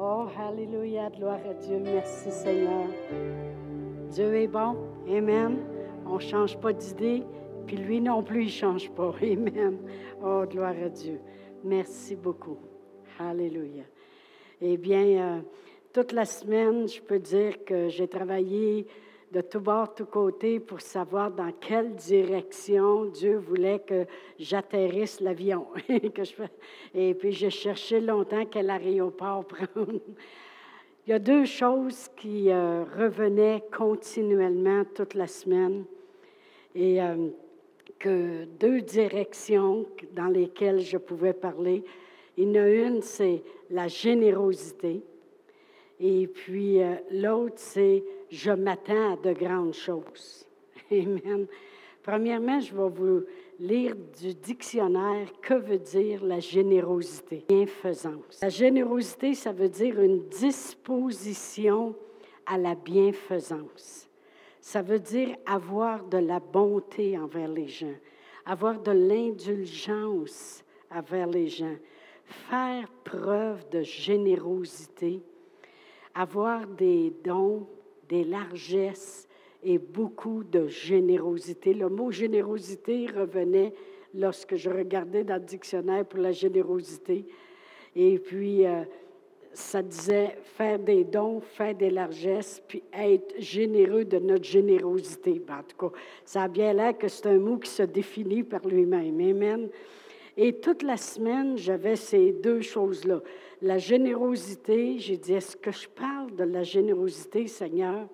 Oh, Alléluia, gloire à Dieu. Merci Seigneur. Dieu est bon. Amen. On ne change pas d'idée, puis lui non plus, il ne change pas. Amen. Oh, gloire à Dieu. Merci beaucoup. Alléluia. Eh bien, euh, toute la semaine, je peux dire que j'ai travaillé de tout bord, tout côté pour savoir dans quelle direction Dieu voulait que j'atterrisse l'avion. Et puis, j'ai cherché longtemps quel aéroport prendre. Il y a deux choses qui euh, revenaient continuellement toute la semaine et euh, que deux directions dans lesquelles je pouvais parler. Il y en a une, c'est la générosité. Et puis euh, l'autre, c'est je m'attends à de grandes choses. Amen. Premièrement, je vais vous lire du dictionnaire que veut dire la générosité, bienfaisance. La générosité, ça veut dire une disposition à la bienfaisance. Ça veut dire avoir de la bonté envers les gens, avoir de l'indulgence envers les gens, faire preuve de générosité, avoir des dons, des largesses et beaucoup de générosité. Le mot générosité revenait lorsque je regardais dans le dictionnaire pour la générosité. Et puis, euh, ça disait faire des dons, faire des largesses, puis être généreux de notre générosité. Ben, en tout cas, ça a bien l'air que c'est un mot qui se définit par lui-même. Amen. Et toute la semaine, j'avais ces deux choses-là. La générosité, j'ai dit, est-ce que je parle de la générosité, Seigneur?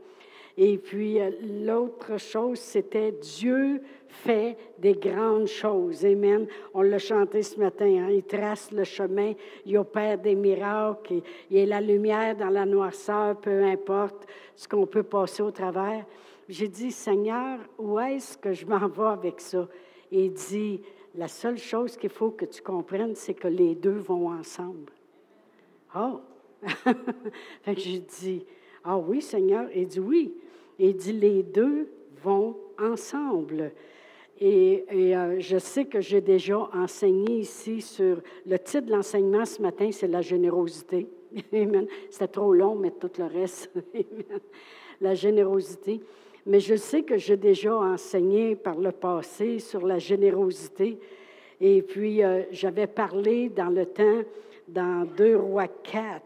Et puis euh, l'autre chose, c'était Dieu fait des grandes choses. Amen. On l'a chanté ce matin. Hein? Il trace le chemin, il opère des miracles, il a la lumière dans la noirceur, peu importe ce qu'on peut passer au travers. J'ai dit, Seigneur, où est-ce que je m'en vais avec ça? Et il dit, la seule chose qu'il faut que tu comprennes, c'est que les deux vont ensemble. Oh! fait que j'ai ah oui, Seigneur. Il dit oui. Il dit, les deux vont ensemble. Et, euh, je sais que j'ai déjà enseigné ici sur le titre de l'enseignement ce matin, c'est la générosité. Amen. C'était trop long, mais tout le reste. La générosité. Mais je sais que j'ai déjà enseigné par le passé sur la générosité. Et puis, euh, j'avais parlé dans le temps, dans 2 Rois 4,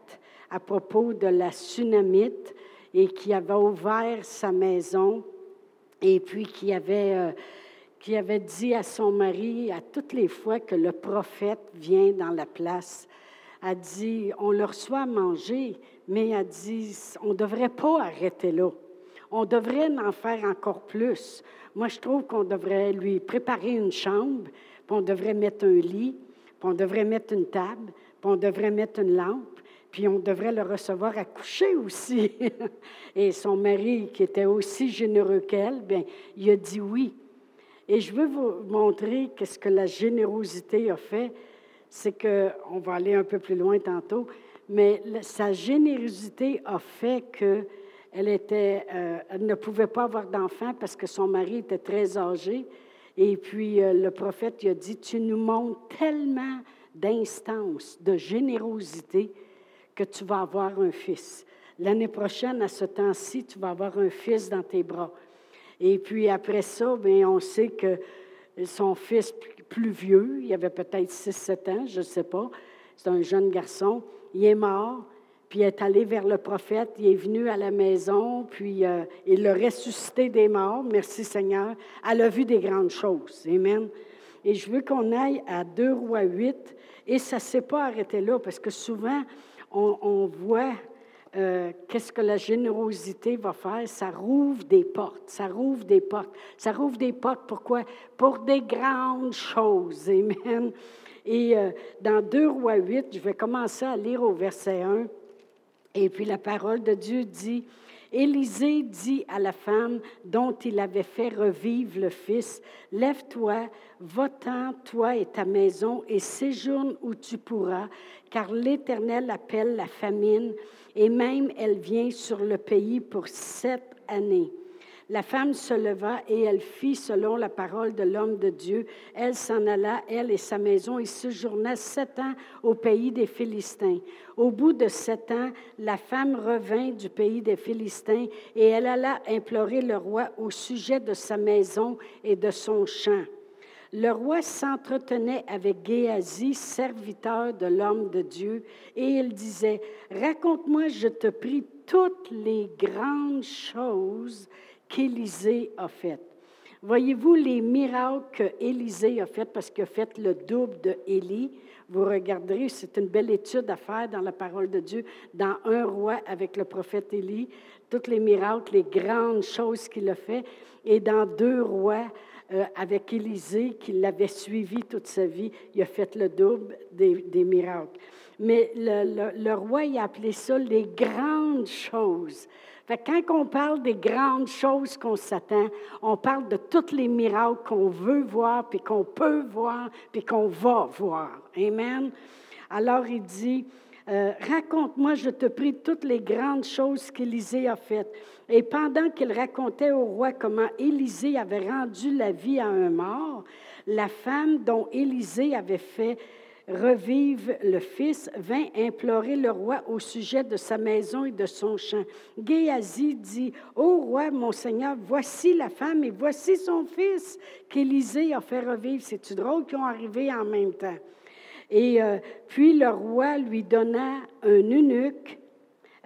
à propos de la tsunamite et qui avait ouvert sa maison et puis qui avait, euh, qui avait dit à son mari, à toutes les fois que le prophète vient dans la place, a dit, on leur reçoit à manger, mais a dit, on ne devrait pas arrêter là. On devrait en faire encore plus. Moi, je trouve qu'on devrait lui préparer une chambre, puis on devrait mettre un lit, puis on devrait mettre une table, puis on devrait mettre une lampe, puis on devrait le recevoir à coucher aussi. Et son mari, qui était aussi généreux qu'elle, bien, il a dit oui. Et je veux vous montrer qu'est-ce que la générosité a fait. C'est que, on va aller un peu plus loin tantôt, mais sa générosité a fait que euh, elle ne pouvait pas avoir d'enfant parce que son mari était très âgé. Et puis euh, le prophète lui a dit, tu nous montres tellement d'instance, de générosité, que tu vas avoir un fils. L'année prochaine, à ce temps-ci, tu vas avoir un fils dans tes bras. Et puis après ça, bien, on sait que son fils plus vieux, il avait peut-être 6-7 ans, je ne sais pas, c'est un jeune garçon, il est mort puis est allé vers le prophète, il est venu à la maison, puis euh, il l'a ressuscité des morts, merci Seigneur. Elle a vu des grandes choses, Amen. Et je veux qu'on aille à 2 rois 8, et ça ne s'est pas arrêté là, parce que souvent, on, voit euh, qu'est-ce que la générosité va faire? Ça rouvre des portes, ça rouvre des portes. Ça rouvre des portes, pourquoi? Pour des grandes choses, Amen. Et euh, dans 2 rois 8, je vais commencer à lire au verset 1. Et puis la parole de Dieu dit, Élisée dit à la femme dont il avait fait revivre le fils, Lève-toi, va-t'en, toi et ta maison, et séjourne où tu pourras, car l'Éternel appelle la famine, et même elle vient sur le pays pour sept années. La femme se leva et elle fit selon la parole de l'homme de Dieu. Elle s'en alla, elle et sa maison, et séjourna sept ans au pays des Philistins. Au bout de sept ans, la femme revint du pays des Philistins et elle alla implorer le roi au sujet de sa maison et de son champ. Le roi s'entretenait avec Géasi, serviteur de l'homme de Dieu, et il disait, Raconte-moi, je te prie, toutes les grandes choses qu'Élisée a faites. Voyez-vous les miracles qu'Élisée a fait parce qu'il a fait le double de Élie? Vous regarderez, c'est une belle étude à faire dans la parole de Dieu, dans un roi avec le prophète Élie, toutes les miracles, les grandes choses qu'il a fait, et dans deux rois euh, avec Élisée, qui l'avait suivi toute sa vie, il a fait le double des, miracles. Mais le, le, le roi, il a appelé ça les grandes choses quand on parle des grandes choses qu'on s'attend, on parle de tous les miracles qu'on veut voir, puis qu'on peut voir, puis qu'on va voir. Amen. Alors il dit, euh, raconte-moi, je te prie, toutes les grandes choses qu'Élisée a faites. Et pendant qu'il racontait au roi comment Élisée avait rendu la vie à un mort, la femme dont Élisée avait fait revive le fils, vint implorer le roi au sujet de sa maison et de son champ. Géasi dit, Ô roi, mon Seigneur, voici la femme et voici son fils qu'Élisée a fait revivre. C'est-tu drôle qu'ils ont arrivé en même temps? Et euh, puis le roi lui donna un eunuque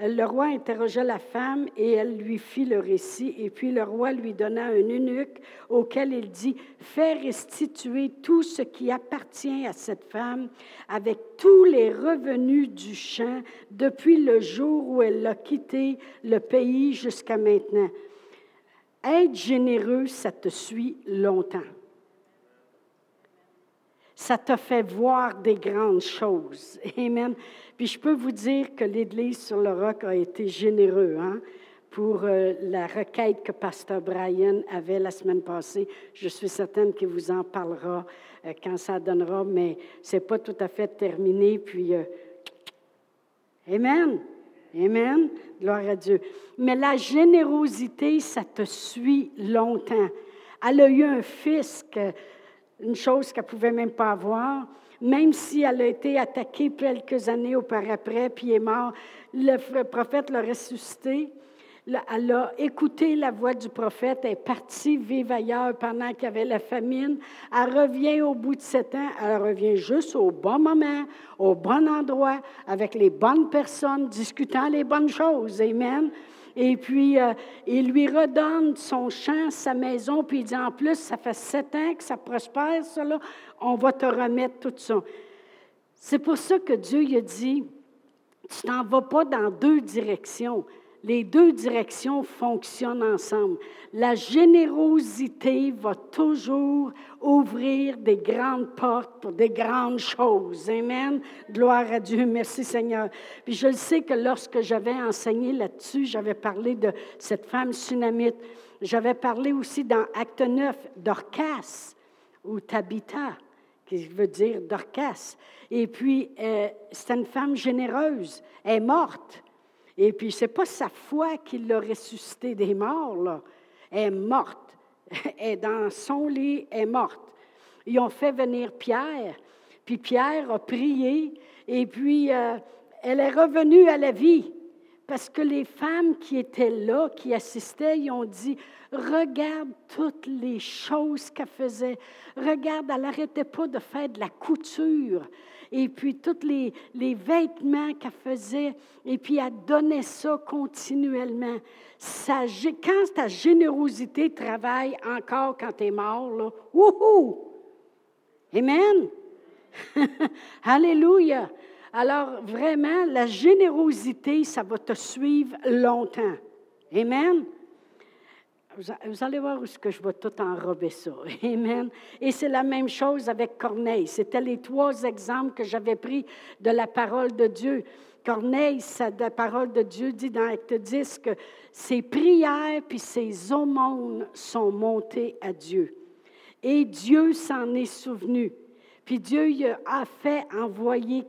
le roi interrogea la femme et elle lui fit le récit. Et puis le roi lui donna un eunuque auquel il dit, fais restituer tout ce qui appartient à cette femme avec tous les revenus du champ depuis le jour où elle a quitté le pays jusqu'à maintenant. Être généreux, ça te suit longtemps. Ça te fait voir des grandes choses. Amen. Puis je peux vous dire que l'Église sur le roc a été généreux hein, pour euh, la requête que Pasteur Brian avait la semaine passée. Je suis certaine qu'il vous en parlera euh, quand ça donnera, mais ce n'est pas tout à fait terminé. Puis, euh, Amen. Amen. Gloire à Dieu. Mais la générosité, ça te suit longtemps. Elle a eu un fils, une chose qu'elle ne pouvait même pas avoir même si elle a été attaquée quelques années auparavant, puis est mort, le prophète l'a ressuscité. Elle a écouté la voix du prophète, elle est partie vivre ailleurs pendant qu'il y avait la famine. Elle revient au bout de sept ans, elle revient juste au bon moment, au bon endroit, avec les bonnes personnes, discutant les bonnes choses. Amen. Et puis, euh, il lui redonne son champ, sa maison, puis il dit en plus, ça fait sept ans que ça prospère, cela, on va te remettre tout ça. C'est pour ça que Dieu il a dit, tu n'en vas pas dans deux directions les deux directions fonctionnent ensemble. La générosité va toujours ouvrir des grandes portes pour des grandes choses. Amen. Gloire à Dieu. Merci Seigneur. Puis je le sais que lorsque j'avais enseigné là-dessus, j'avais parlé de cette femme tsunamite. J'avais parlé aussi dans Acte 9 d'Orcas ou Tabitha qui veut dire Dorcas. Et puis, euh, c'est une femme généreuse. Elle est morte. Et puis, ce n'est pas sa foi qui l'a ressuscité des morts, là. Elle est morte. Elle est dans son lit, elle est morte. Ils ont fait venir Pierre, puis Pierre a prié, et puis euh, elle est revenue à la vie. Parce que les femmes qui étaient là, qui assistaient, ils ont dit, regarde toutes les choses qu'elle faisait. Regarde, elle n'arrêtait pas de faire de la couture et puis tous les, les vêtements qu'elle faisait, et puis elle donnait ça continuellement. Ça, quand ta générosité travaille encore quand tu es mort, là, wouhou! Amen! Alléluia! Alors, vraiment, la générosité, ça va te suivre longtemps. Amen? Vous allez voir où ce que je vais tout enrober ça. Amen. Et c'est la même chose avec Corneille. C'était les trois exemples que j'avais pris de la parole de Dieu. Corneille, la parole de Dieu dit dans Acte 10 que ses prières puis ses aumônes sont montées à Dieu. Et Dieu s'en est souvenu. Puis Dieu a fait envoyer,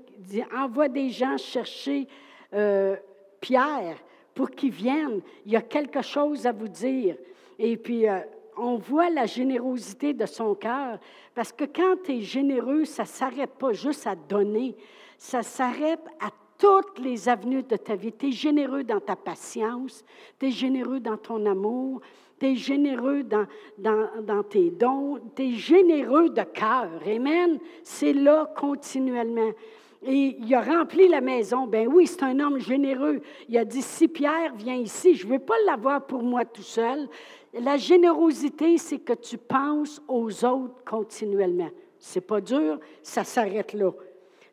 envoie des gens chercher euh, Pierre pour qu'il vienne. Il y a quelque chose à vous dire. Et puis, euh, on voit la générosité de son cœur, parce que quand tu es généreux, ça ne s'arrête pas juste à donner, ça s'arrête à toutes les avenues de ta vie. Tu es généreux dans ta patience, tu es généreux dans ton amour, tu es généreux dans, dans, dans tes dons, tu es généreux de cœur. Amen. C'est là continuellement. Et il a rempli la maison. Ben oui, c'est un homme généreux. Il a dit, si Pierre vient ici, je ne veux pas l'avoir pour moi tout seul. La générosité, c'est que tu penses aux autres continuellement. C'est pas dur, ça s'arrête là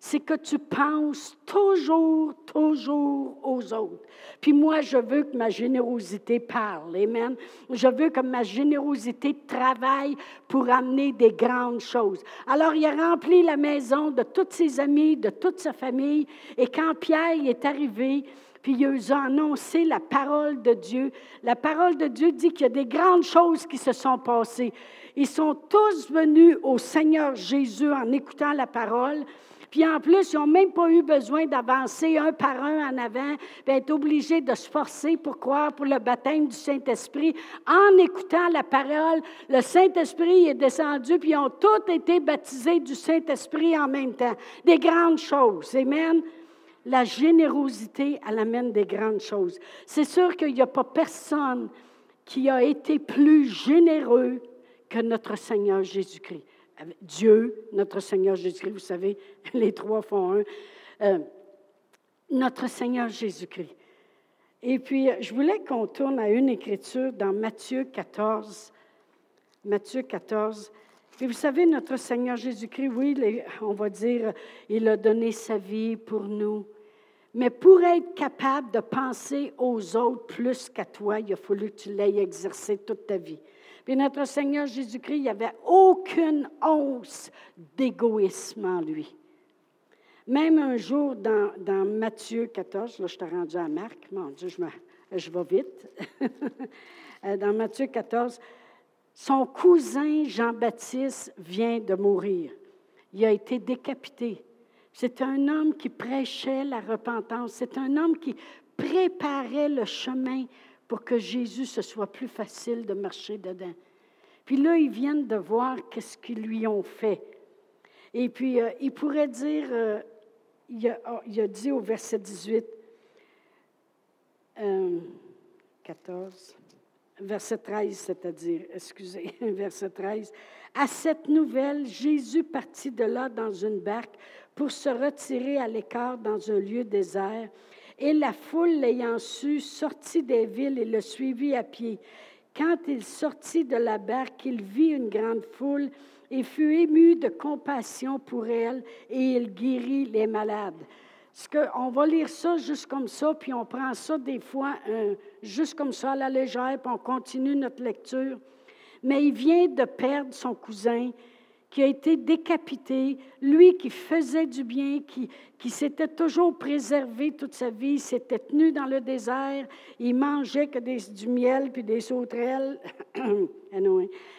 c'est que tu penses toujours, toujours aux autres. Puis moi, je veux que ma générosité parle. Amen. Je veux que ma générosité travaille pour amener des grandes choses. Alors, il a rempli la maison de tous ses amis, de toute sa famille. Et quand Pierre est arrivé, puis il a annoncé la parole de Dieu. La parole de Dieu dit qu'il y a des grandes choses qui se sont passées. Ils sont tous venus au Seigneur Jésus en écoutant la parole. Puis en plus, ils n'ont même pas eu besoin d'avancer un par un en avant, puis être obligés de se forcer pour croire pour le baptême du Saint-Esprit. En écoutant la parole, le Saint-Esprit est descendu, puis ils ont tous été baptisés du Saint-Esprit en même temps. Des grandes choses. Amen. La générosité, elle amène des grandes choses. C'est sûr qu'il n'y a pas personne qui a été plus généreux que notre Seigneur Jésus-Christ. Dieu, notre Seigneur Jésus-Christ, vous savez, les trois font un. Euh, notre Seigneur Jésus-Christ. Et puis, je voulais qu'on tourne à une écriture dans Matthieu 14. Matthieu 14. Et vous savez, notre Seigneur Jésus-Christ, oui, on va dire, il a donné sa vie pour nous. Mais pour être capable de penser aux autres plus qu'à toi, il a fallu que tu l'aies exercé toute ta vie. Puis notre Seigneur Jésus-Christ, il n'y avait aucune once d'égoïsme en lui. Même un jour dans, dans, Matthieu 14, là je t'ai rendu à Marc, mon Dieu, je, je vais vite. Euh, dans Matthieu 14, son cousin Jean-Baptiste vient de mourir. Il a été décapité. C'est un homme qui prêchait la repentance. C'est un homme qui préparait le chemin pour que Jésus, ce soit plus facile de marcher dedans. Puis là, ils viennent de voir qu'est-ce qu'ils lui ont fait. Et puis, euh, il pourrait dire, euh, il, a, oh, il, a, dit au verset 18, 14, euh, verset 13, c'est-à-dire, excusez, verset 13, à cette nouvelle, Jésus partit de là dans une barque pour se retirer à l'écart dans un lieu désert. Et la foule, l'ayant su, sortit des villes et le suivit à pied. Quand il sortit de la barque, il vit une grande foule et fut ému de compassion pour elle, et il guérit les malades. Ce que, on va lire ça juste comme ça, puis on prend ça des fois euh, juste comme ça à la légère, puis on continue notre lecture. Mais il vient de perdre son cousin qui a été décapité, lui qui faisait du bien, qui, qui s'était toujours préservé toute sa vie, s'était tenu dans le désert, il mangeait que des, du miel puis des sauterelles.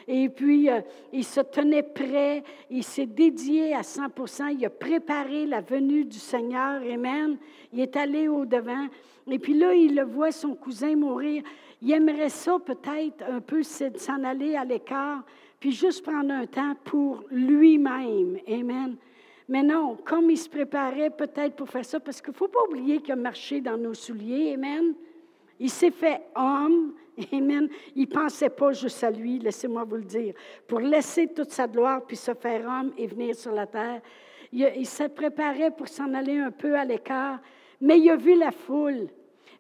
Et puis, euh, il se tenait prêt, il s'est dédié à 100 il a préparé la venue du Seigneur, Amen. Il est allé au-devant. Et puis là, il le voit, son cousin mourir. Il aimerait ça peut-être un peu s'en aller à l'écart, puis juste prendre un temps pour lui-même. Amen. Mais non, comme il se préparait peut-être pour faire ça, parce qu'il ne faut pas oublier qu'il a marché dans nos souliers. Amen. Il s'est fait homme. Amen. Il ne pensait pas juste à lui, laissez-moi vous le dire. Pour laisser toute sa gloire, puis se faire homme et venir sur la terre. Il, il se préparait pour s'en aller un peu à l'écart, mais il a vu la foule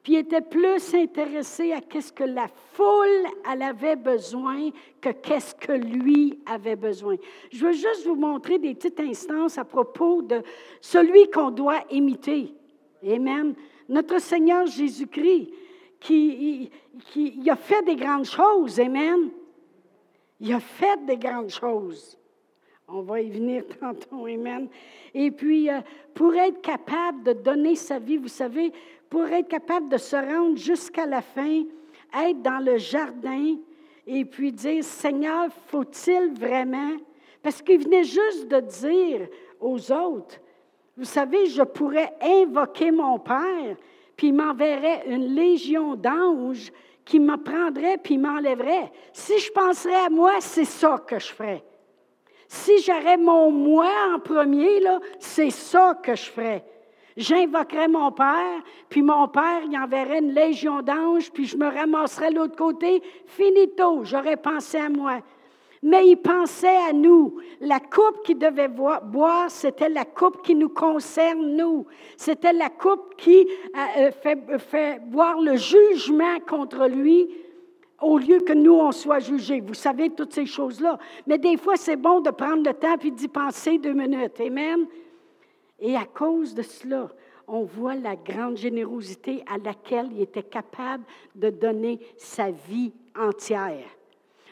puis était plus intéressé à qu'est-ce que la foule avait besoin que qu'est-ce que lui avait besoin. Je veux juste vous montrer des petites instances à propos de celui qu'on doit imiter. Amen. Notre Seigneur Jésus-Christ, qui, qui a fait des grandes choses. Amen. Il a fait des grandes choses. On va y venir tantôt, Amen. Et puis, euh, pour être capable de donner sa vie, vous savez, pour être capable de se rendre jusqu'à la fin, être dans le jardin et puis dire, Seigneur, faut-il vraiment? Parce qu'il venait juste de dire aux autres, vous savez, je pourrais invoquer mon Père, puis il m'enverrait une légion d'anges qui me prendrait puis m'enlèverait. Si je penserais à moi, c'est ça que je ferais. Si j'aurais mon moi en premier, c'est ça que je ferais. J'invoquerais mon Père, puis mon Père y enverrait une légion d'anges, puis je me ramasserais de l'autre côté. Finito, j'aurais pensé à moi. Mais il pensait à nous. La coupe qu'il devait boire, c'était la coupe qui nous concerne, nous. C'était la coupe qui euh, euh, fait, fait boire le jugement contre lui au lieu que nous, on soit jugés. Vous savez toutes ces choses-là. Mais des fois, c'est bon de prendre le temps puis d'y penser deux minutes. Amen. Et à cause de cela, on voit la grande générosité à laquelle il était capable de donner sa vie entière.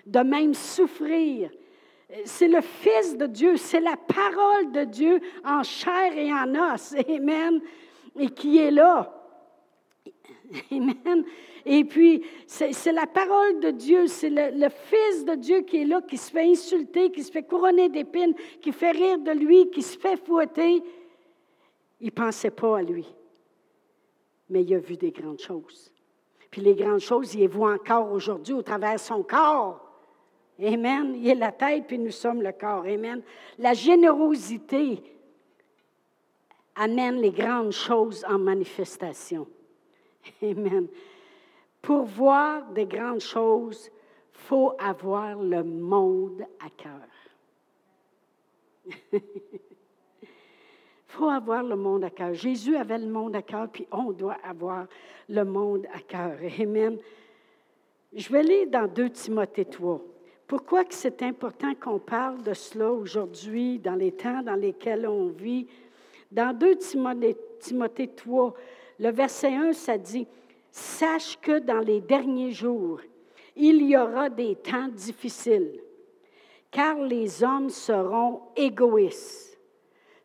De même souffrir. C'est le Fils de Dieu, c'est la parole de Dieu en chair et en os. Amen. Et qui est là. Amen. Et puis, c'est la parole de Dieu, c'est le, Fils de Dieu qui est là, qui se fait insulter, qui se fait couronner d'épines, qui fait rire de lui, qui se fait fouetter. Il ne pensait pas à lui, mais il a vu des grandes choses. Puis les grandes choses, il les voit encore aujourd'hui au travers de son corps. Amen. Il est la tête, puis nous sommes le corps. Amen. La générosité amène les grandes choses en manifestation. Amen. Pour voir des grandes choses, faut avoir le monde à cœur. Faut avoir le monde à cœur. Jésus avait le monde à cœur, puis on doit avoir le monde à cœur. Amen. Je vais lire dans 2 Timothée 3. Pourquoi que c'est important qu'on parle de cela aujourd'hui, dans les temps dans lesquels on vit? Dans 2 Timothée, Timothée 3, le verset 1, ça dit, Sache que dans les derniers jours, il y aura des temps difficiles, car les hommes seront égoïstes.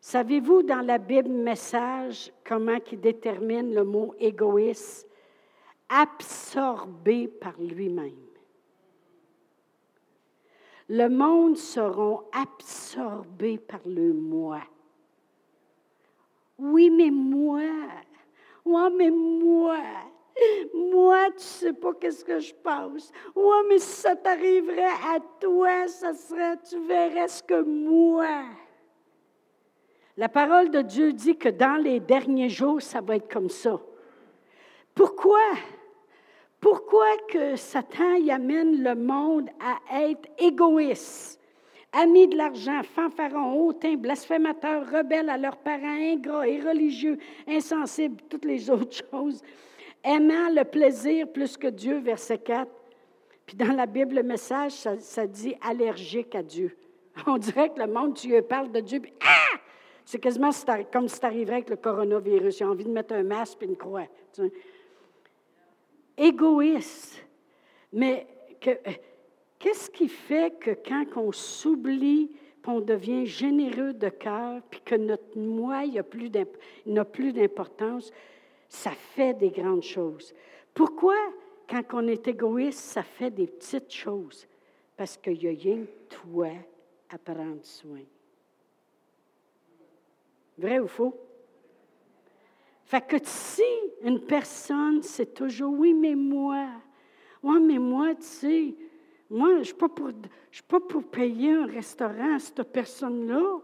Savez-vous dans la Bible message comment qui détermine le mot égoïste? Absorbé par lui-même. Le monde seront absorbés par le moi. Oui, mais moi. Oui, mais moi. Moi, tu sais pas qu'est-ce que je pense. Ouais, mais si ça t'arriverait à toi, ça serait, tu verrais ce que moi. La parole de Dieu dit que dans les derniers jours, ça va être comme ça. Pourquoi? Pourquoi que Satan y amène le monde à être égoïste, amis de l'argent, fanfarons, hautains, blasphémateurs, rebelles à leurs parents, ingrats et religieux, insensibles, toutes les autres choses? aimant le plaisir plus que Dieu, verset 4. Puis dans la Bible, le message, ça, dit allergique à Dieu. On dirait que le monde, tu lui parles de Dieu, puis ah! C'est quasiment comme si tu arriverais avec le coronavirus. J'ai envie de mettre un masque et une croix. Égoïste. Mais qu'est-ce qui fait que quand on s'oublie, on devient généreux de cœur, puis que notre moi n'a plus d'importance, ça fait des grandes choses? Pourquoi, quand on est égoïste, ça fait des petites choses? Parce qu'il y a rien que toi à prendre soin. Vrai ou faux? Fait que si une personne, c'est toujours oui, mais moi, oui, mais moi, tu sais, moi, je ne suis, pas pour payer un restaurant à cette personne-là.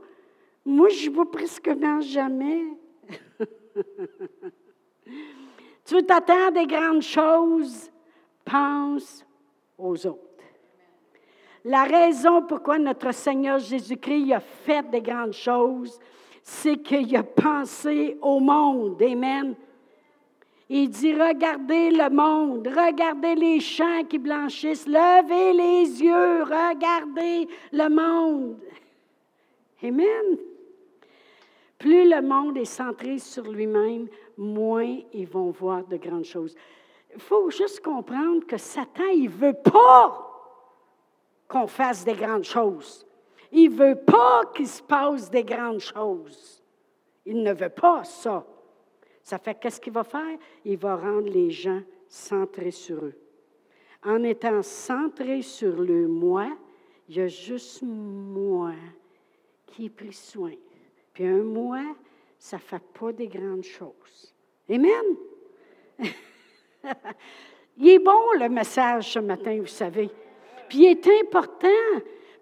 Moi, je ne vais presque jamais. Tu veux t'attendre des grandes choses? Pense aux autres. La raison pourquoi notre Seigneur Jésus-Christ a fait des grandes choses, c'est qu'il a pensé au monde. Amen. Il dit, regardez le monde, regardez les champs qui blanchissent, levez les yeux, regardez le monde. Amen. Plus le monde est centré sur lui-même, moins ils vont voir de grandes choses. Il faut juste comprendre que Satan, il ne veut pas qu'on fasse des grandes choses. Il ne veut pas qu'il se passe des grandes choses. Il ne veut pas ça. Ça fait qu'est-ce qu'il va faire? Il va rendre les gens centrés sur eux. En étant centré sur le moi, il y a juste moi qui est pris soin. Puis un moi, ça ne fait pas des grandes choses. Amen? Il est bon, le message, ce matin, vous savez. Puis il est important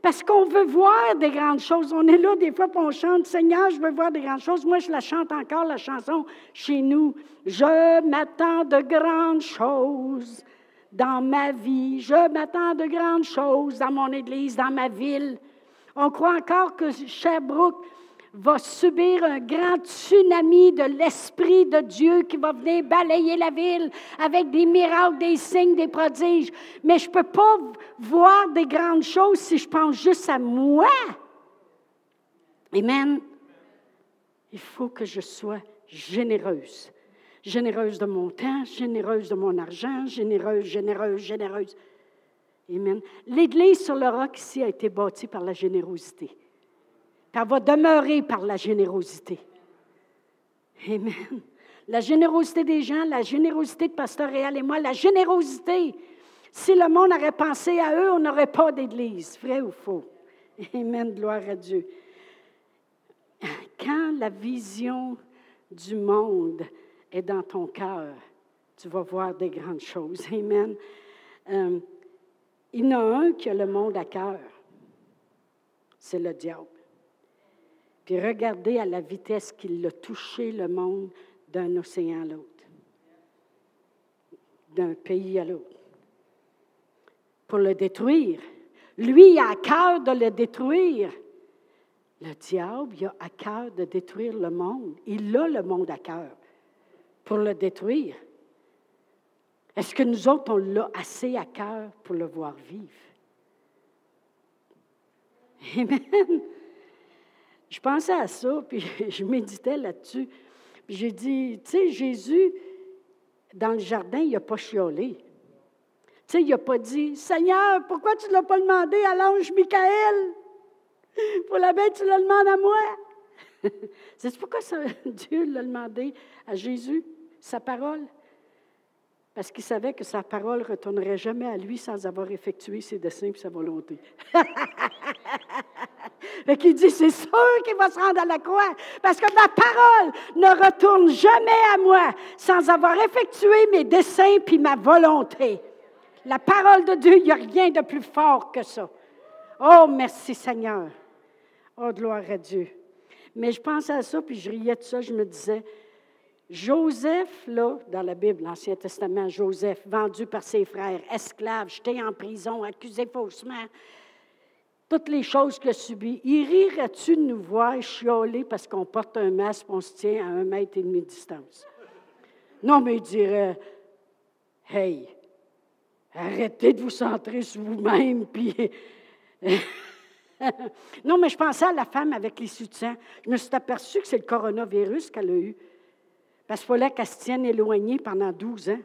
parce qu'on veut voir des grandes choses. On est là des fois, on chante Seigneur, je veux voir des grandes choses. Moi, je la chante encore, la chanson chez nous. Je m'attends de grandes choses dans ma vie. Je m'attends de grandes choses dans mon église, dans ma ville. On croit encore que Sherbrooke va subir un grand tsunami de l'Esprit de Dieu qui va venir balayer la ville avec des miracles, des signes, des prodiges. Mais je ne peux pas voir des grandes choses si je pense juste à moi. Amen. Il faut que je sois généreuse. Généreuse de mon temps, généreuse de mon argent, généreuse, généreuse, généreuse. Amen. L'Église sur le roc ici a été bâtie par la générosité. Elle va demeurer par la générosité. Amen. La générosité des gens, la générosité de Pasteur Réal et moi, la générosité. Si le monde aurait pensé à eux, on n'aurait pas d'Église. Vrai ou faux? Amen. Gloire à Dieu. Quand la vision du monde est dans ton cœur, tu vas voir des grandes choses. Amen. Euh, il y en a un qui a le monde à cœur. C'est le diable. Puis regardez à la vitesse qu'il a touché le monde d'un océan à l'autre, d'un pays à l'autre, pour le détruire. Lui, il a à cœur de le détruire. Le diable, il a à cœur de détruire le monde. Il a le monde à cœur pour le détruire. Est-ce que nous autres, on l'a assez à cœur pour le voir vivre? Amen. Je pensais à ça, puis je méditais là-dessus. Puis j'ai dit, tu sais, Jésus, dans le jardin, il n'a pas chiolé. Tu sais, il n'a pas dit, Seigneur, pourquoi tu ne l'as pas demandé à l'ange Michael? Pour la bête, tu le demandes à moi? C'est pourquoi Dieu l'a demandé à Jésus, sa parole? Parce qu'il savait que sa parole ne retournerait jamais à lui sans avoir effectué ses desseins et sa volonté. Et qu'il dit, c'est sûr qu'il va se rendre à la croix, parce que ma parole ne retourne jamais à moi sans avoir effectué mes desseins puis ma volonté. La parole de Dieu, il n'y a rien de plus fort que ça. Oh, merci Seigneur. Oh, gloire à Dieu. Mais je pensais à ça, puis je riais de ça, je me disais, Joseph, là, dans la Bible, l'Ancien Testament, Joseph, vendu par ses frères, esclave, jeté en prison, accusé faussement, toutes les choses qu'il a subies. Il rirait-tu de nous voir chioler parce qu'on porte un masque et on se tient à un mètre et demi de distance? Non, mais il dirait Hey, arrêtez de vous centrer sur vous-même, puis. non, mais je pensais à la femme avec les soutiens. Je me suis aperçue que c'est le coronavirus qu'elle a eu. Parce qu'il fallait qu'elle se tienne éloignée pendant 12 ans.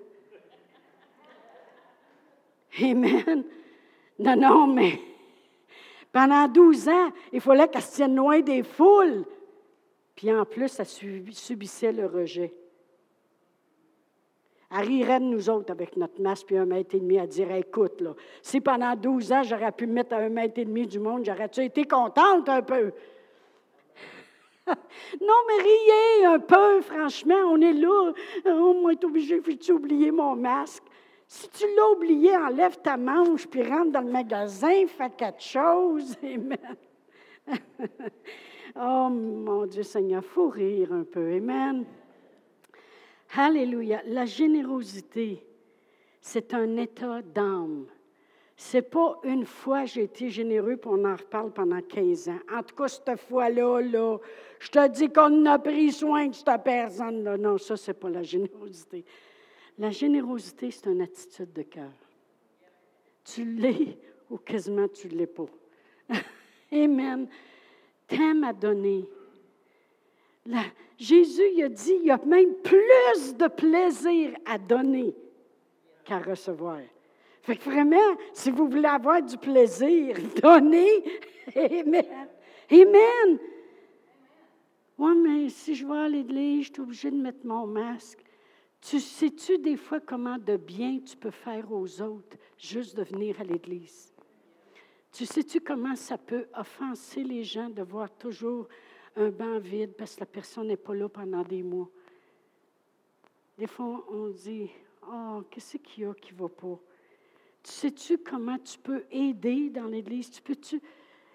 Amen. Non, non, mais pendant 12 ans, il fallait qu'elle se tienne loin des foules. Puis en plus, elle subissait le rejet. Elle rirait de nous autres avec notre masque puis un mètre et demi. Elle dirait Écoute, là, si pendant 12 ans, j'aurais pu me mettre à un mètre et demi du monde, j'aurais-tu été contente un peu? non, mais riez un peu, franchement, on est là. Oh, moi, je obligé, j'ai oublié mon masque? Si tu l'as oublié, enlève ta manche, puis rentre dans le magasin, fais quelque chose. Amen. oh mon Dieu Seigneur, il faut rire un peu. Amen. Alléluia. La générosité, c'est un état d'âme. C'est pas une fois j'ai été généreux, puis en reparle pendant 15 ans. En tout cas, cette fois-là, là, je te dis qu'on a pris soin de cette personne-là. Non, ça, c'est pas la générosité. La générosité, c'est une attitude de cœur. Tu l'es ou quasiment tu ne l'es pas. Amen. T'aimes à donner. Jésus il a dit, il y a même plus de plaisir à donner qu'à recevoir. Fait que vraiment, si vous voulez avoir du plaisir, donnez. Amen. Amen. Oui, mais si je vais à l'église, je suis obligée de mettre mon masque. Tu sais-tu des fois comment de bien tu peux faire aux autres juste de venir à l'Église? Tu sais-tu comment ça peut offenser les gens de voir toujours un banc vide parce que la personne n'est pas là pendant des mois? Des fois, on dit, Oh, qu'est-ce qu'il y a qui ne va pas? Tu sais-tu comment tu peux aider dans l'Église? Tu peux-tu?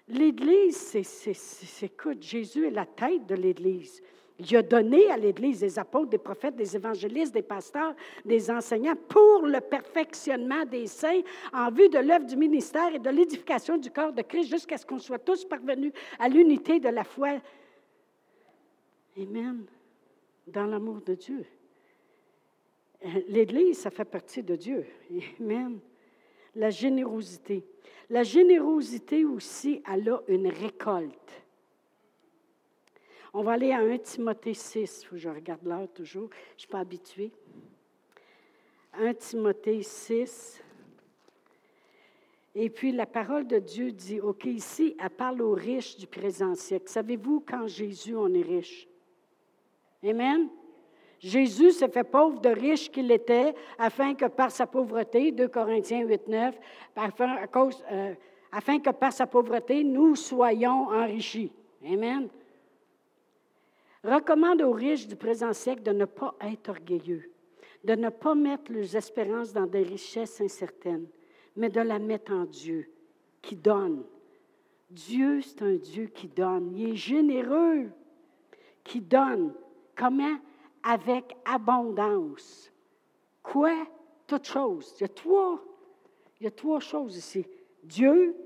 L'Église, c'est, écoute, Jésus est la tête de l'Église. Il a donné à l'Église des apôtres, des prophètes, des évangélistes, des pasteurs, des enseignants pour le perfectionnement des saints en vue de l'œuvre du ministère et de l'édification du corps de Christ jusqu'à ce qu'on soit tous parvenus à l'unité de la foi. Amen. Dans l'amour de Dieu. L'Église, ça fait partie de Dieu. Amen. La générosité. La générosité aussi, elle a une récolte. On va aller à 1 Timothée 6. je regarde l'heure toujours. Je ne suis pas habituée. 1 Timothée 6. Et puis la parole de Dieu dit, OK, ici, elle parle aux riches du présent siècle. Savez-vous, quand Jésus, on est riche? Amen? Jésus s'est fait pauvre de riche qu'il était, afin que par sa pauvreté, 2 Corinthiens 8, 9, afin, euh, afin que par sa pauvreté, nous soyons enrichis. Amen. Recommande aux riches du présent siècle de ne pas être orgueilleux, de ne pas mettre leurs espérances dans des richesses incertaines, mais de la mettre en Dieu, qui donne. Dieu, c'est un Dieu qui donne. Il est généreux, qui donne. Comment? Avec abondance. Quoi? Toutes choses. Il y a trois, y a trois choses ici. Dieu,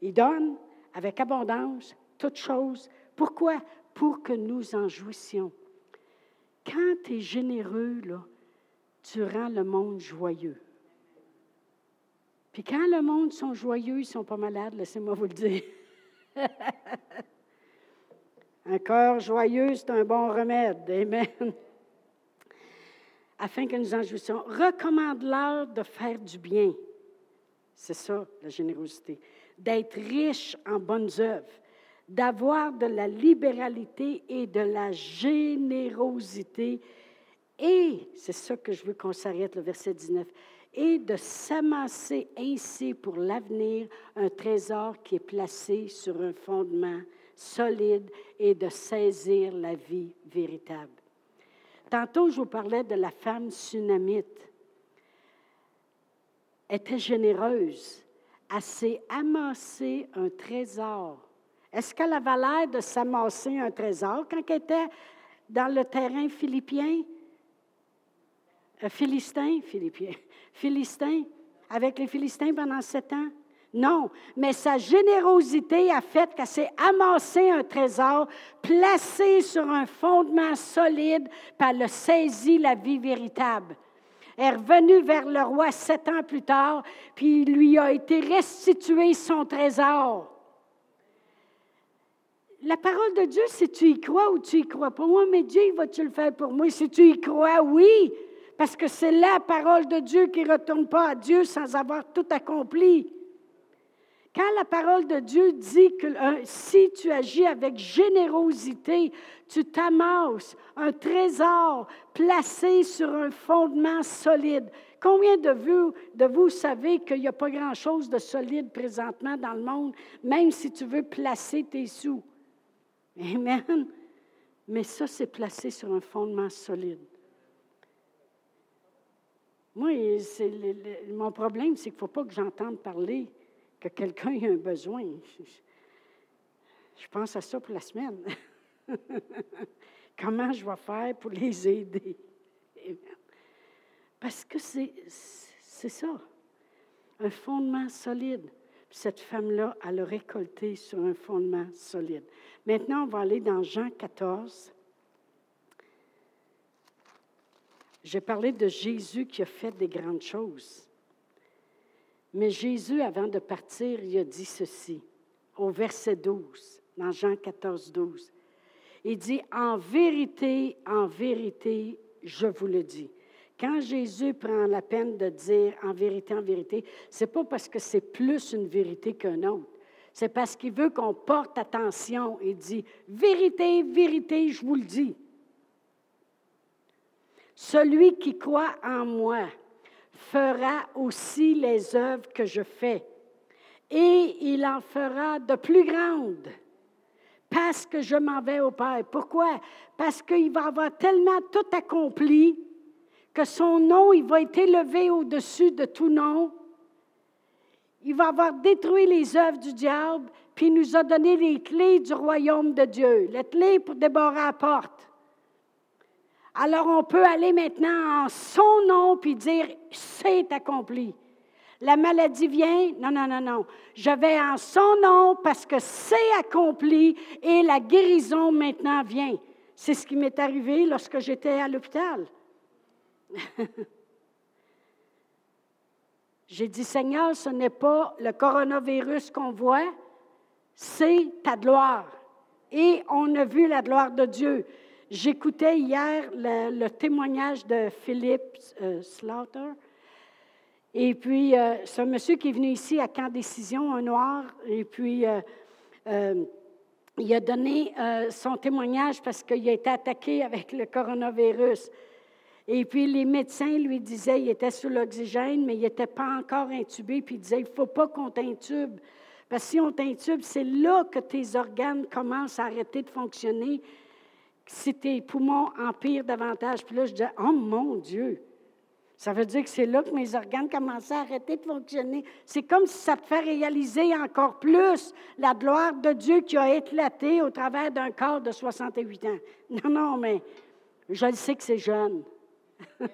il donne avec abondance, toutes choses. Pourquoi? pour que nous en jouissions. Quand tu es généreux, là, tu rends le monde joyeux. Puis quand le monde sont joyeux, ils sont pas malades, laissez-moi vous le dire. un cœur joyeux, c'est un bon remède. Amen. Afin que nous en jouissions. Recommande-leur de faire du bien. C'est ça, la générosité. D'être riche en bonnes œuvres d'avoir de la libéralité et de la générosité. Et, c'est ça que je veux qu'on s'arrête, le verset 19, et de s'amasser ainsi pour l'avenir un trésor qui est placé sur un fondement solide et de saisir la vie véritable. Tantôt, je vous parlais de la femme sunamite. Elle était généreuse. Elle s'est amassé un trésor est-ce qu'elle avait l'air de s'amasser un trésor quand elle était dans le terrain philippien? Euh, Philistin, Philippien, Philistin, avec les Philistins pendant sept ans? Non, mais sa générosité a fait qu'elle s'est amassé un trésor placé sur un fondement solide, puis elle a saisi la vie véritable. Elle est revenue vers le roi sept ans plus tard, puis il lui a été restitué son trésor la parole de Dieu, si tu y crois ou tu y crois pas, moi, mais Dieu, va-tu le faire pour moi? Si tu y crois, oui, parce que c'est la parole de Dieu qui ne retourne pas à Dieu sans avoir tout accompli. Quand la parole de Dieu dit que si tu agis avec générosité, tu t'amasses un trésor placé sur un fondement solide. Combien de vous, de vous savez qu'il n'y a pas grand-chose de solide présentement dans le monde, même si tu veux placer tes sous? Amen. Mais ça, c'est placé sur un fondement solide. Moi, mon problème, c'est qu'il ne faut pas que j'entende parler que quelqu'un a un besoin. Je, pense à ça pour la semaine. Comment je vais faire pour les aider? Parce que c'est ça, un fondement solide cette femme-là, elle a récolté sur un fondement solide. Maintenant, on va aller dans Jean 14. J'ai parlé de Jésus qui a fait des grandes choses. Mais Jésus, avant de partir, il a dit ceci, au verset 12, dans Jean 14, 12. Il dit, En vérité, en vérité, je vous le dis. Quand Jésus prend la peine de dire en vérité, en vérité, c'est pas parce que c'est plus une vérité qu'un autre. C'est parce qu'il veut qu'on porte attention et dit vérité, vérité, je vous le dis. Celui qui croit en moi fera aussi les œuvres que je fais, et il en fera de plus grandes, parce que je m'en vais au Père. Pourquoi? Parce qu'il va avoir tellement tout accompli que son nom, il va être élevé au-dessus de tout nom. Il va avoir détruit les œuvres du diable, puis il nous a donné les clés du royaume de Dieu, les clés pour débarrer la porte. Alors on peut aller maintenant en son nom puis dire c'est accompli. La maladie vient, non, non, non, non. Je vais en son nom parce que c'est accompli et la guérison maintenant vient. C'est ce qui m'est arrivé lorsque j'étais à l'hôpital. J'ai dit, Seigneur, ce n'est pas le coronavirus qu'on voit, c'est ta gloire. Et on a vu la gloire de Dieu. J'écoutais hier le, témoignage de Philippe euh, Slaughter. Et puis, euh, c'est un monsieur qui est venu ici à Camp Décision, un noir. Et puis, euh, il a donné son témoignage parce qu'il a été attaqué avec le coronavirus. Et puis les médecins lui disaient, il était sous l'oxygène, mais il n'était pas encore intubé, puis il disait, il ne faut pas qu'on t'intube. Parce que si on t'intube, c'est là que tes organes commencent à arrêter de fonctionner, si tes poumons empirent davantage. Puis là, je disais, oh mon Dieu, ça veut dire que c'est là que mes organes commençaient à arrêter de fonctionner. C'est comme si ça te fait réaliser encore plus la gloire de Dieu qui a éclaté au travers d'un corps de 68 ans. Non, non, mais je le sais que c'est jeune.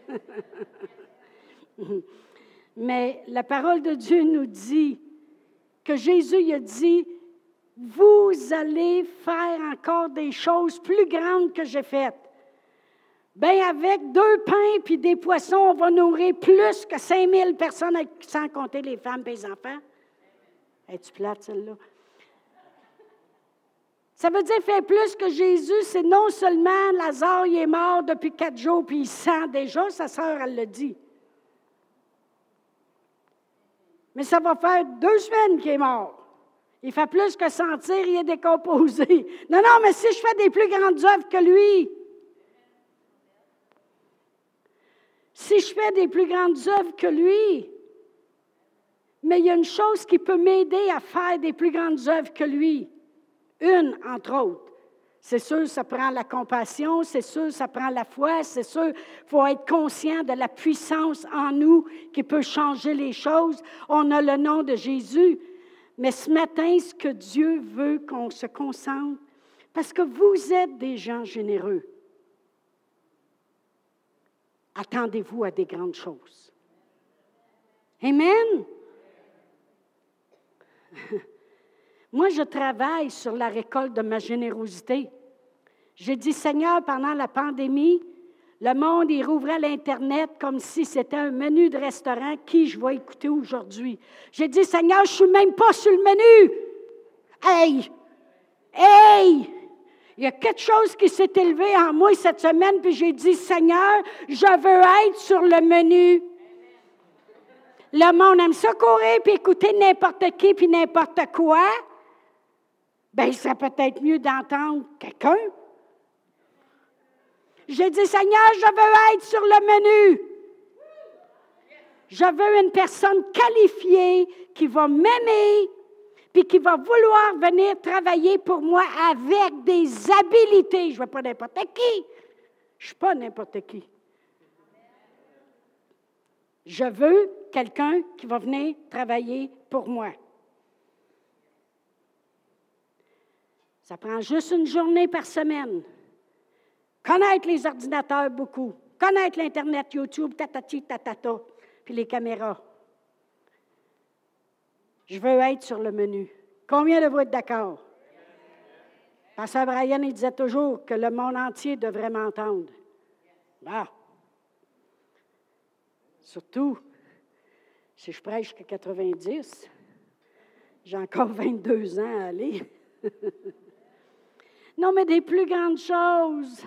Mais la parole de Dieu nous dit que Jésus a dit, vous allez faire encore des choses plus grandes que j'ai faites. Bien, avec deux pains puis des poissons, on va nourrir plus que 5000 personnes, sans compter les femmes et les enfants. Es-tu plate, celle-là? Ça veut dire faire plus que Jésus, c'est non seulement Lazare, il est mort depuis quatre jours, puis il sent déjà, sa sœur, elle le dit. Mais ça va faire deux semaines qu'il est mort. Il fait plus que sentir, il est décomposé. Non, non, mais si je fais des plus grandes œuvres que lui, si je fais des plus grandes œuvres que lui, mais il y a une chose qui peut m'aider à faire des plus grandes œuvres que lui. Une, entre autres. C'est sûr, ça prend la compassion, c'est sûr, ça prend la foi, c'est sûr, il faut être conscient de la puissance en nous qui peut changer les choses. On a le nom de Jésus. Mais ce matin, ce que Dieu veut qu'on se concentre, parce que vous êtes des gens généreux. Attendez-vous à des grandes choses. Amen. Moi, je travaille sur la récolte de ma générosité. J'ai dit, Seigneur, pendant la pandémie, le monde, il rouvrait l'Internet comme si c'était un menu de restaurant qui je vais écouter aujourd'hui? J'ai dit, Seigneur, je ne suis même pas sur le menu. Hey! Hey! Il y a quelque chose qui s'est élevé en moi cette semaine, puis j'ai dit, Seigneur, je veux être sur le menu. Le monde aime ça courir, puis écouter n'importe qui, puis n'importe quoi. Bien, ça peut être mieux d'entendre quelqu'un. J'ai dit, Seigneur, je veux être sur le menu. Je veux une personne qualifiée qui va m'aimer, puis qui va vouloir venir travailler pour moi avec des habilités. Je ne veux pas n'importe qui. Je ne suis pas n'importe qui. Je veux quelqu'un qui va venir travailler pour moi. Ça prend juste une journée par semaine. Connaître les ordinateurs beaucoup. Connaître l'Internet, YouTube, tatati, tatata, puis les caméras. Je veux être sur le menu. Combien de vous êtes d'accord? Pasteur Brian, il disait toujours que le monde entier devrait m'entendre. Ah! Surtout, si je prêche jusqu'à 90, j'ai encore 22 ans à aller. Non, mais des plus grandes choses.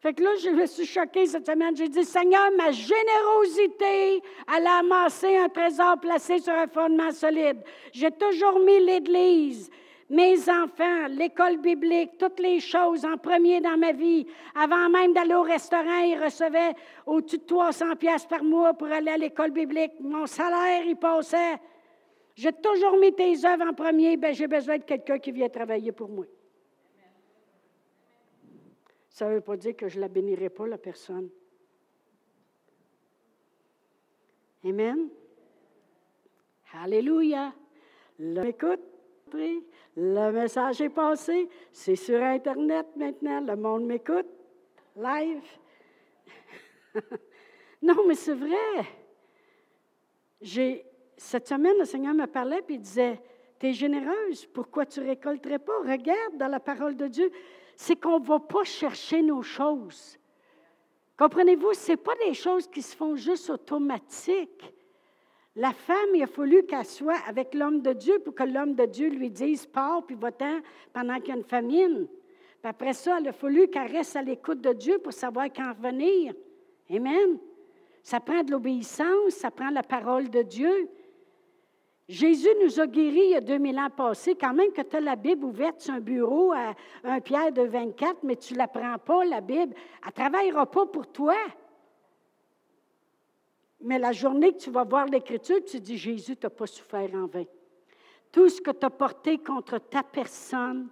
Fait que là, je me suis choquée cette semaine. J'ai dit, Seigneur, ma générosité, elle a amassé un trésor placé sur un fondement solide. J'ai toujours mis l'Église, mes enfants, l'école biblique, toutes les choses en premier dans ma vie. Avant même d'aller au restaurant, ils recevaient au-dessus de 300 pièces par mois pour aller à l'école biblique. Mon salaire, il passait. J'ai toujours mis tes œuvres en premier. Ben, j'ai besoin de quelqu'un qui vient travailler pour moi. Ça ne veut pas dire que je ne la bénirai pas, la personne. Amen. Alléluia. Écoute, le message est passé. C'est sur Internet maintenant. Le monde m'écoute. Live. non, mais c'est vrai. J'ai, cette semaine, le Seigneur me parlait et il disait Tu es généreuse, pourquoi tu récolterais pas? Regarde dans la parole de Dieu. C'est qu'on ne va pas chercher nos choses. Comprenez-vous, ce n'est pas des choses qui se font juste automatiques. La femme, il a fallu qu'elle soit avec l'homme de Dieu pour que l'homme de Dieu lui dise Pars, puis va-t'en pendant qu'il y a une famine. Puis après ça, il a fallu qu'elle reste à l'écoute de Dieu pour savoir quand revenir. Amen. Ça prend de l'obéissance, ça prend la parole de Dieu. Jésus nous a guéris il y a 2000 ans passés. Quand même que tu as la Bible ouverte sur un bureau à un Pierre de 24, mais tu ne la prends pas, la Bible. Elle ne travaillera pas pour toi. Mais la journée que tu vas voir l'Écriture, tu dis, Jésus t'a pas souffert en vain. Tout ce que tu as porté contre ta personne,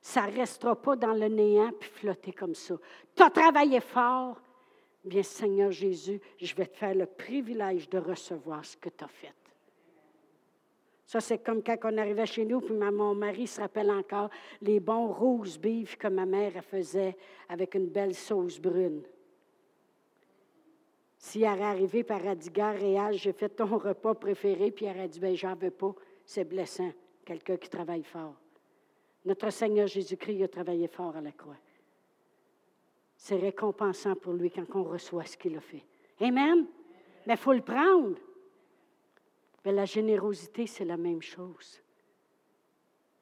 ça ne restera pas dans le néant puis flotter comme ça. Tu as travaillé fort. Bien, Seigneur Jésus, je vais te faire le privilège de recevoir ce que tu as fait. Ça, c'est comme quand on arrivait chez nous, puis mon mari se rappelle encore les bons roses beef que ma mère faisait avec une belle sauce brune. S'il aurait arrivé par Radigar Réal, j'ai fait ton repas préféré, puis il aurait dit, ben j'en veux pas, c'est blessant, quelqu'un qui travaille fort. Notre Seigneur Jésus-Christ a travaillé fort à la croix. C'est récompensant pour lui quand on reçoit ce qu'il a fait. Amen? Mais il faut le prendre. Mais la générosité, c'est la même chose.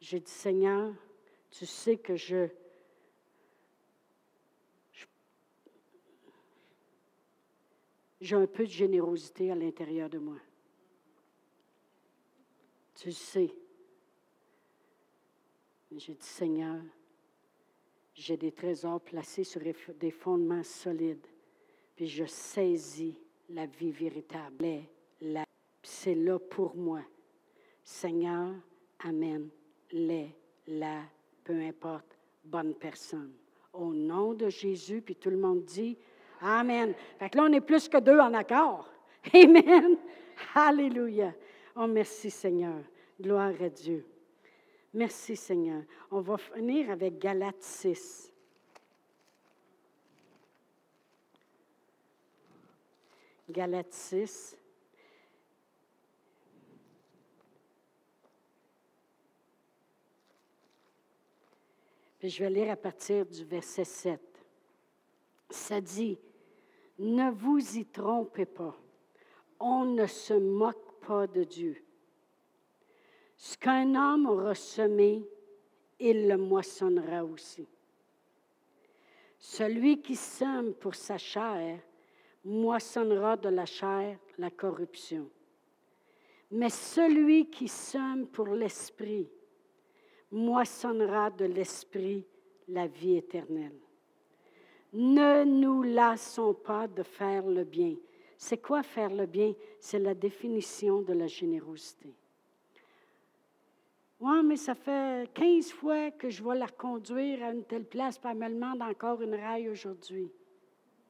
J'ai dit, Seigneur, tu sais que je j'ai un peu de générosité à l'intérieur de moi. Tu sais. J'ai dit, Seigneur, j'ai des trésors placés sur des fondements solides, puis je saisis la vie véritable. C'est là pour moi. Seigneur, Amen. Les, la, peu importe, bonne personne. Au nom de Jésus, puis tout le monde dit, Amen. Fait que là, on est plus que deux en accord. Amen. Alléluia. Oh, merci Seigneur. Gloire à Dieu. Merci Seigneur. On va finir avec Galates 6. Galates 6. Je vais lire à partir du verset 7. Ça dit, ne vous y trompez pas. On ne se moque pas de Dieu. Ce qu'un homme aura semé, il le moissonnera aussi. Celui qui sème pour sa chair moissonnera de la chair la corruption. Mais celui qui sème pour l'esprit moissonnera de l'esprit la vie éternelle. Ne nous lassons pas de faire le bien. C'est quoi faire le bien? C'est la définition de la générosité. Oui, mais ça fait 15 fois que je vais la reconduire à une telle place, puis elle me demande encore une raille aujourd'hui.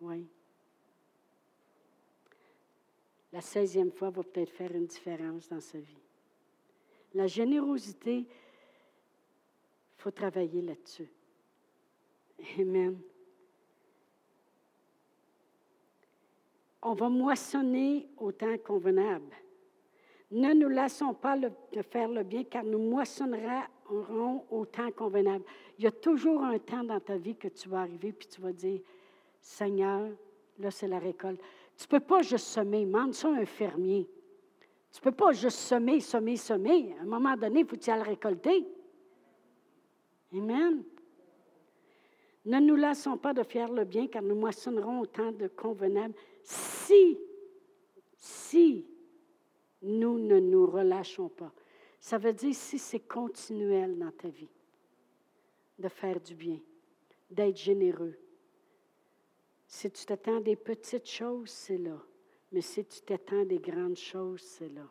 Oui. La 16e fois va peut-être faire une différence dans sa vie. La générosité, il faut travailler là-dessus. Amen. on va moissonner au temps convenable. Ne nous laissons pas de faire le bien, car nous moissonnerons au temps convenable. Il y a toujours un temps dans ta vie que tu vas arriver, puis tu vas dire, Seigneur, là c'est la récolte. Tu ne peux pas juste semer, demande ça un fermier. Tu ne peux pas juste semer, semer, semer. À un moment donné, il faut que tu ailles récolter. Amen. Ne nous lassons pas de faire le bien, car nous moissonnerons au temps de convenable si, si nous ne nous relâchons pas. Ça veut dire si c'est continuel dans ta vie, de faire du bien, d'être généreux. Si tu t'attends des petites choses, c'est là. Mais si tu t'attends des grandes choses, c'est là.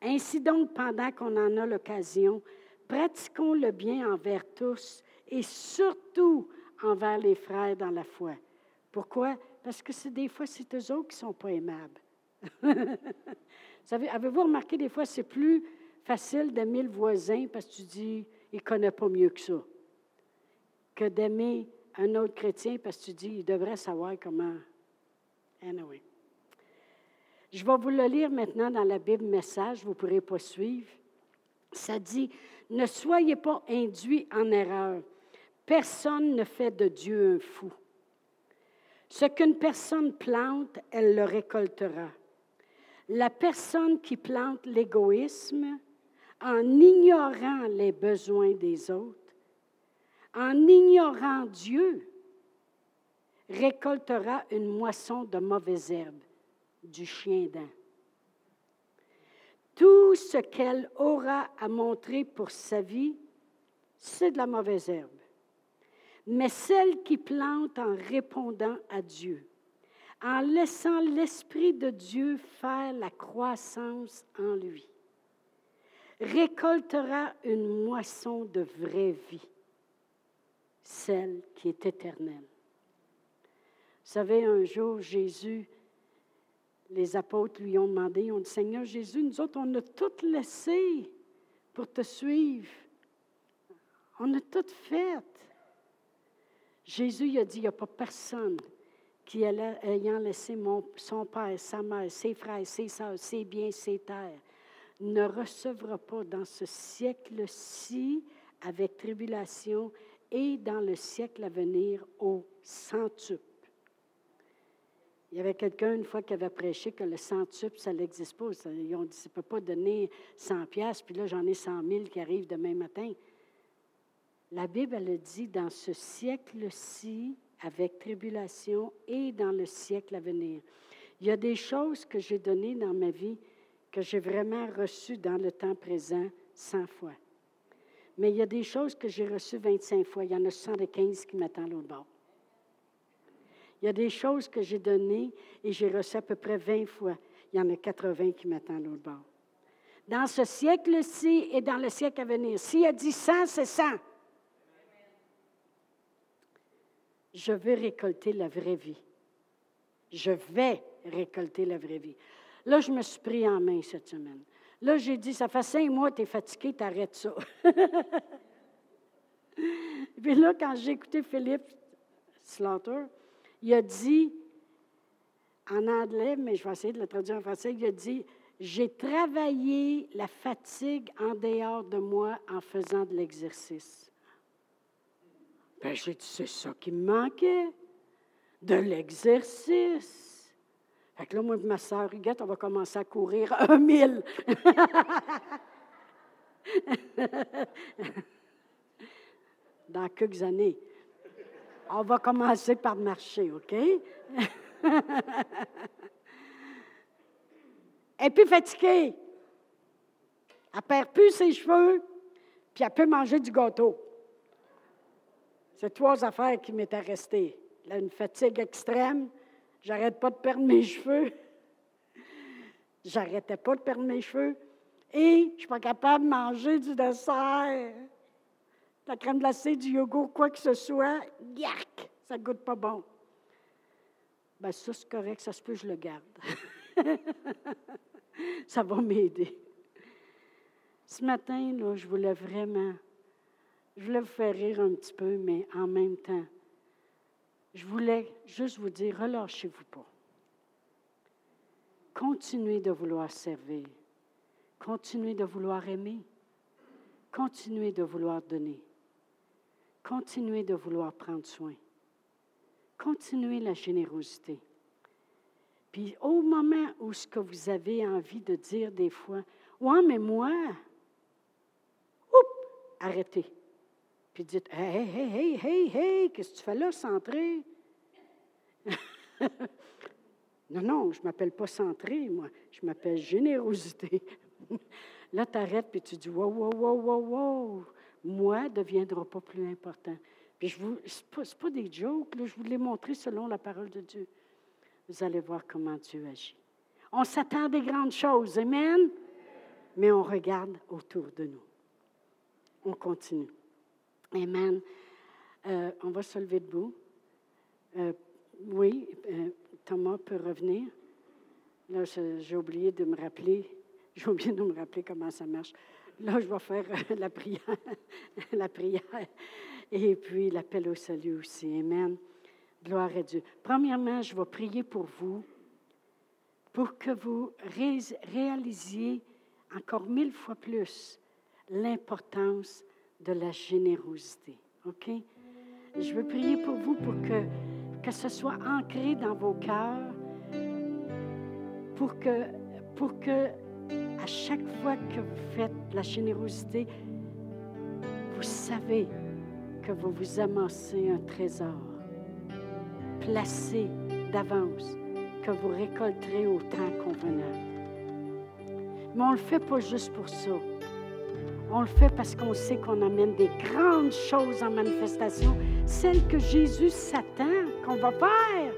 Ainsi donc, pendant qu'on en a l'occasion, pratiquons le bien envers tous et surtout envers les frères dans la foi. Pourquoi? Parce que des fois, c'est eux autres qui ne sont pas aimables. Avez-vous remarqué, des fois, c'est plus facile d'aimer le voisin parce que tu dis, il ne connaît pas mieux que ça, que d'aimer un autre chrétien parce que tu dis, il devrait savoir comment. Anyway. Je vais vous le lire maintenant dans la Bible Message, vous pourrez pas suivre. Ça dit, ne soyez pas induits en erreur. Personne ne fait de Dieu un fou. Ce qu'une personne plante, elle le récoltera. La personne qui plante l'égoïsme, en ignorant les besoins des autres, en ignorant Dieu, récoltera une moisson de mauvaises herbes, du chien dent. Tout ce qu'elle aura à montrer pour sa vie, c'est de la mauvaise herbe. Mais celle qui plante en répondant à Dieu, en laissant l'Esprit de Dieu faire la croissance en lui, récoltera une moisson de vraie vie, celle qui est éternelle. Vous savez, un jour, Jésus, les apôtres lui ont demandé, ils ont dit, Seigneur Jésus, nous autres, on a tout laissé pour te suivre. On a tout fait. Jésus a dit, il n'y a pas personne qui, ayant laissé son père, sa mère, ses frères, ses soeurs, ses biens, ses terres, ne recevra pas dans ce siècle-ci avec tribulation et dans le siècle à venir au centuple. Il y avait quelqu'un une fois qui avait prêché que le centuple, ça n'existe pas. ils ont dit, ça ne peut pas donner 100 pièces, puis là, j'en ai 100 000 qui arrivent demain matin. La Bible, elle dit, dans ce siècle-ci, avec tribulation et dans le siècle à venir. Il y a des choses que j'ai données dans ma vie que j'ai vraiment reçues dans le temps présent 100 fois. Mais il y a des choses que j'ai reçues 25 fois. Il y en a 75 qui m'attendent l'autre bord. Il y a des choses que j'ai données et j'ai reçues à peu près 20 fois. Il y en a 80 qui m'attendent l'autre bord. Dans ce siècle-ci et dans le siècle à venir, s'il a dit 100, c'est 100. je veux récolter la vraie vie. Je vais récolter la vraie vie. Là, je me suis pris en main cette semaine. Là, j'ai dit, ça fait cinq mois, tu es fatigué, t'arrêtes ça. Puis là, quand j'ai écouté Philippe Slaughter, il a dit, en anglais, mais je vais essayer de le traduire en français, il a dit, j'ai travaillé la fatigue en dehors de moi en faisant de l'exercice. Ben, j'ai dit, c'est ça qui me manquait, de l'exercice. Fait que là, moi ma soeur Huguette, on va commencer à courir un mille. Dans quelques années. On va commencer par marcher, OK? Et puis fatiguée. Elle perd plus ses cheveux, puis elle peut manger du gâteau. C'est trois affaires qui m'étaient restées. Là, une fatigue extrême, j'arrête pas de perdre mes cheveux. J'arrêtais pas de perdre mes cheveux. Et je ne suis pas capable de manger du dessert. La crème glacée, du yogourt, quoi que ce soit, yak, ça ne goûte pas bon. Ben ça, c'est correct, ça se peut, je le garde. ça va m'aider. Ce matin, là, je voulais vraiment je voulais vous faire rire un petit peu, mais en même temps, je voulais juste vous dire, relâchez-vous pas. Continuez de vouloir servir. Continuez de vouloir aimer. Continuez de vouloir donner. Continuez de vouloir prendre soin. Continuez la générosité. Puis au moment où ce que vous avez envie de dire des fois, ouais, mais moi, oups, arrêtez. Puis dites Hey, hey, hey, hey, hey, qu'est-ce que tu fais là, centré? non, non, je ne m'appelle pas centré, moi. Je m'appelle générosité. là, tu arrêtes, puis tu dis Wow, wow, wow, wow, wow. Moi ne deviendra pas plus important. Ce n'est pas, des jokes, je vous l'ai montré selon la parole de Dieu. Vous allez voir comment Dieu agit. On s'attend à des grandes choses, Amen? Mais on regarde autour de nous. On continue. Amen. Euh, on va se lever debout. Euh, oui, euh, Thomas peut revenir. Là, j'ai oublié de me rappeler. J'ai oublié de me rappeler comment ça marche. Là, je vais faire euh, la prière, la prière et puis l'appel au salut aussi. Amen. Gloire à Dieu. Premièrement, je vais prier pour vous, pour que vous réalisiez encore mille fois plus l'importance de la générosité. OK? Je veux prier pour vous pour que, que ce soit ancré dans vos cœurs, pour que, pour que à chaque fois que vous faites la générosité, vous savez que vous vous amassez un trésor placé d'avance que vous récolterez au temps convenable. Mais on ne le fait pas juste pour ça. On le fait parce qu'on sait qu'on amène des grandes choses en manifestation, celles que Jésus s'attend qu'on va faire.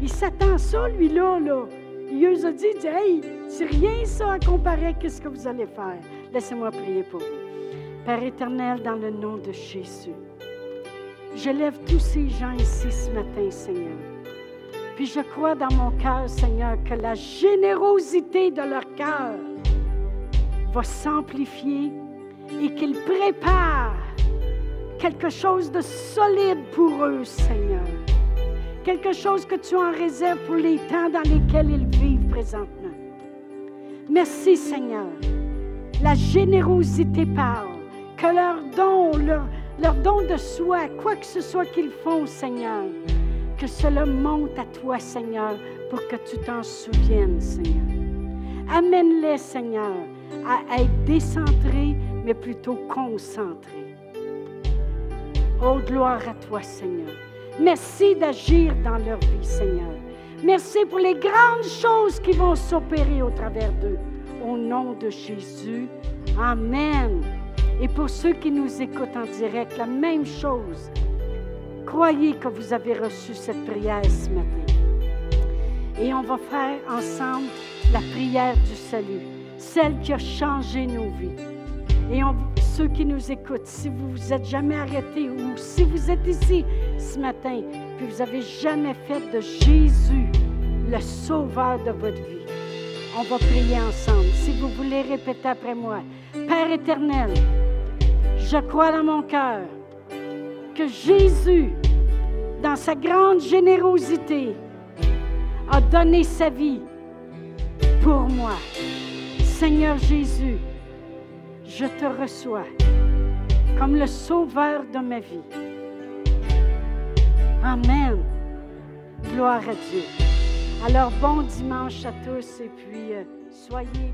Il s'attend ça, lui-là, là. Il nous a dit, hey, c'est rien ça à comparer à ce que vous allez faire. Laissez-moi prier pour vous. Père éternel, dans le nom de Jésus, je lève tous ces gens ici ce matin, Seigneur. Puis je crois dans mon cœur, Seigneur, que la générosité de leur cœur va s'amplifier et qu'ils préparent quelque chose de solide pour eux, Seigneur. Quelque chose que tu en réserves pour les temps dans lesquels ils Merci, Seigneur. La générosité parle. Que leur don, leur, leur don de soi, quoi que ce soit qu'ils font, Seigneur, que cela monte à toi, Seigneur, pour que tu t'en souviennes, Seigneur. Amène-les, Seigneur, à être décentrés, mais plutôt concentrés. Oh, gloire à toi, Seigneur. Merci d'agir dans leur vie, Seigneur. Merci pour les grandes choses qui vont s'opérer au travers d'eux. Au nom de Jésus. Amen. Et pour ceux qui nous écoutent en direct, la même chose. Croyez que vous avez reçu cette prière ce matin. Et on va faire ensemble la prière du salut, celle qui a changé nos vies. Et on, ceux qui nous écoutent, si vous vous êtes jamais arrêté ou si vous êtes ici ce matin, vous n'avez jamais fait de Jésus le sauveur de votre vie, on va prier ensemble. Si vous voulez répéter après moi, Père éternel, je crois dans mon cœur que Jésus, dans sa grande générosité, a donné sa vie pour moi. Seigneur Jésus, je te reçois comme le sauveur de ma vie. Amen. Gloire à Dieu. Alors bon dimanche à tous et puis euh, soyez